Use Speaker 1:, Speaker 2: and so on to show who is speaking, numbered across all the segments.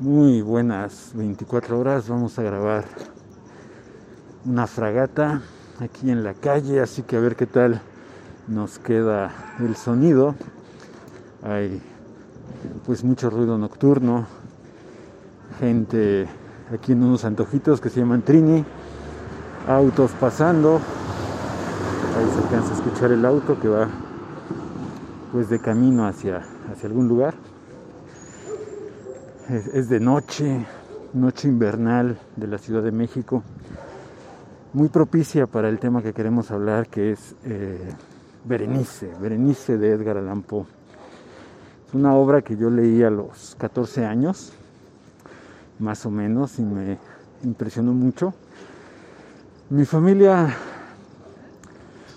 Speaker 1: Muy buenas 24 horas. Vamos a grabar una fragata aquí en la calle, así que a ver qué tal nos queda el sonido. Hay pues mucho ruido nocturno, gente aquí en unos antojitos que se llaman Trini, autos pasando, ahí se alcanza a escuchar el auto que va pues de camino hacia, hacia algún lugar. Es, de noche, noche invernal de la Ciudad de México, muy propicia para el tema que queremos hablar, que es eh, Berenice, Berenice de Edgar Allan Poe. Es una obra que yo leí a los 14 años, más o menos, y me impresionó mucho. Mi familia,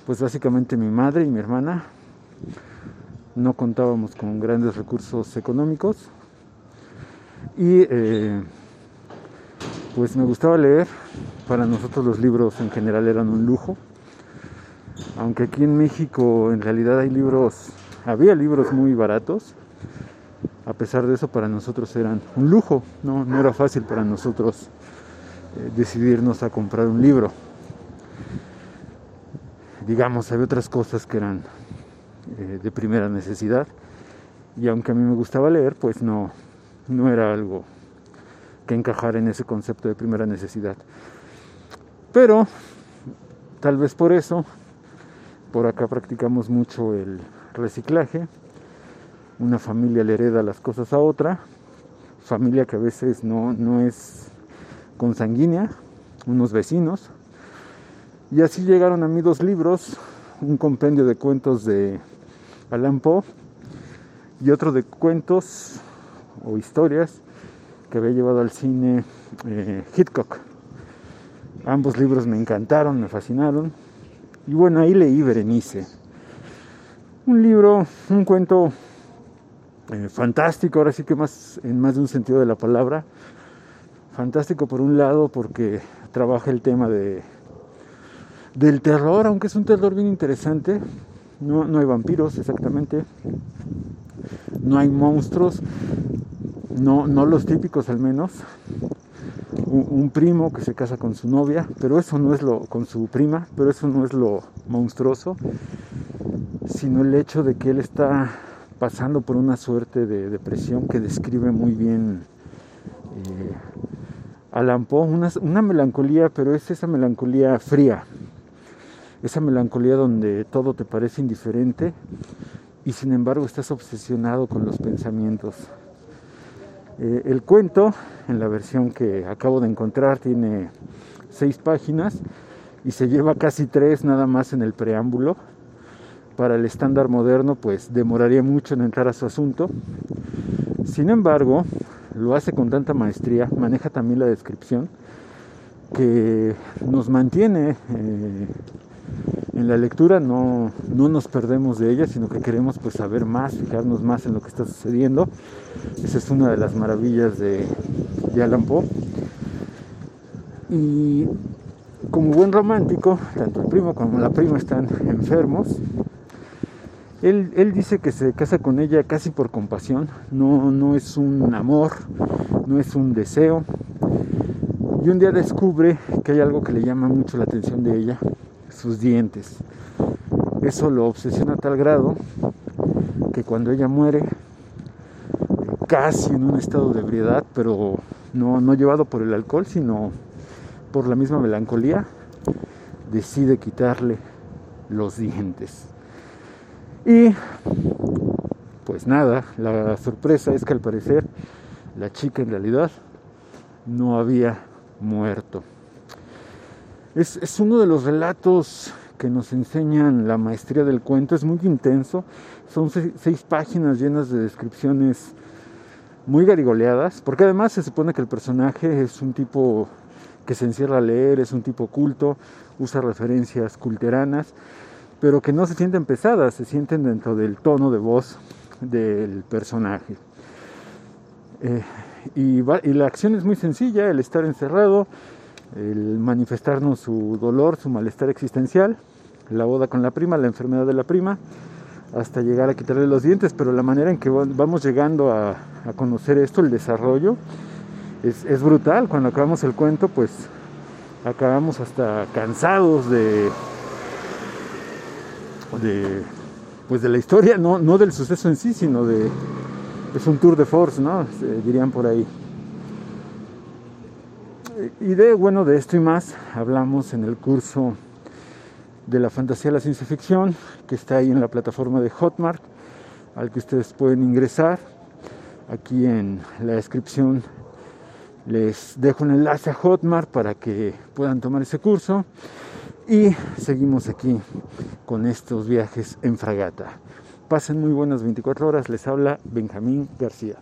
Speaker 1: pues básicamente mi madre y mi hermana, no contábamos con grandes recursos económicos y eh, pues me gustaba leer. Para nosotros los libros en general eran un lujo. Aunque aquí en México en realidad hay libros, había libros muy baratos. A pesar de eso para nosotros eran un lujo. No, no era fácil para nosotros eh, decidirnos a comprar un libro. Digamos, había otras cosas que eran eh, de primera necesidad. Y aunque a mí me gustaba leer, pues no, no era algo que encajar en ese concepto de primera necesidad. Pero tal vez por eso, por acá practicamos mucho el reciclaje. Una familia le hereda las cosas a otra, familia que a veces no, no es consanguínea, unos vecinos. Y así llegaron a mí dos libros, un compendio de cuentos de Alan Poe y otro de cuentos o historias que había llevado al cine eh, Hitchcock. Ambos libros me encantaron, me fascinaron. Y bueno, ahí leí Berenice. Un libro, un cuento eh, fantástico, ahora sí que más en más de un sentido de la palabra. Fantástico por un lado porque trabaja el tema de del terror, aunque es un terror bien interesante. No, no hay vampiros exactamente. No hay monstruos, no, no los típicos al menos, un, primo que se casa con su novia, pero eso no es lo, con su prima, pero eso no es lo monstruoso, sino el hecho de que él está pasando por una suerte de depresión que describe muy bien eh, una melancolía, pero es esa melancolía fría, esa melancolía donde todo te parece indiferente y sin embargo estás obsesionado con los pensamientos. Eh, el cuento, en la versión que acabo de encontrar, tiene seis páginas y se lleva casi tres nada más en el preámbulo. Para el estándar moderno, pues demoraría mucho en entrar a su asunto. Sin embargo, lo hace con tanta maestría, maneja también la descripción, que nos mantiene eh, en la lectura no, nos perdemos de ella, sino que queremos pues saber más, fijarnos más en lo que está sucediendo. Esa es una de las maravillas de, de Alan Poe. Y como buen romántico, tanto el primo como la prima están enfermos. Él, él, dice que se casa con ella casi por compasión, no, no es un amor, no es un deseo. Y un día descubre que hay algo que le llama mucho la atención de ella, sus dientes. Eso lo obsesiona a tal grado que cuando ella muere, casi en un estado de ebriedad, pero no, no llevado por el alcohol, sino por la misma melancolía, decide quitarle los dientes. Y pues nada, la sorpresa es que al parecer la chica en realidad no había muerto. Es, uno de los relatos que nos enseñan la maestría del cuento. Es muy intenso. Son seis, páginas llenas de descripciones muy garigoleadas, porque además se supone que el personaje es un tipo que se encierra a leer, es un tipo culto, usa referencias culteranas, pero que no se sienten pesadas, se sienten dentro del tono de voz del personaje. Eh, y, y la acción es muy sencilla, el estar encerrado, el manifestarnos su dolor, su malestar existencial, la boda con la prima, la enfermedad de la prima, hasta llegar a quitarle los dientes, pero la manera en que vamos llegando a, conocer esto, el desarrollo, es, brutal. Cuando acabamos el cuento, pues acabamos hasta cansados de, de pues de la historia, no, no del suceso en sí, sino de es un tour de force, ¿no? dirían por ahí. Y de bueno, de esto y más hablamos en el curso de la fantasía a la ciencia ficción, que está ahí en la plataforma de Hotmart, al que ustedes pueden ingresar. Aquí en la descripción les dejo un enlace a Hotmart para que puedan tomar ese curso. Y seguimos aquí con estos viajes en fragata. Pasen muy buenas 24 horas. Les habla Benjamín García.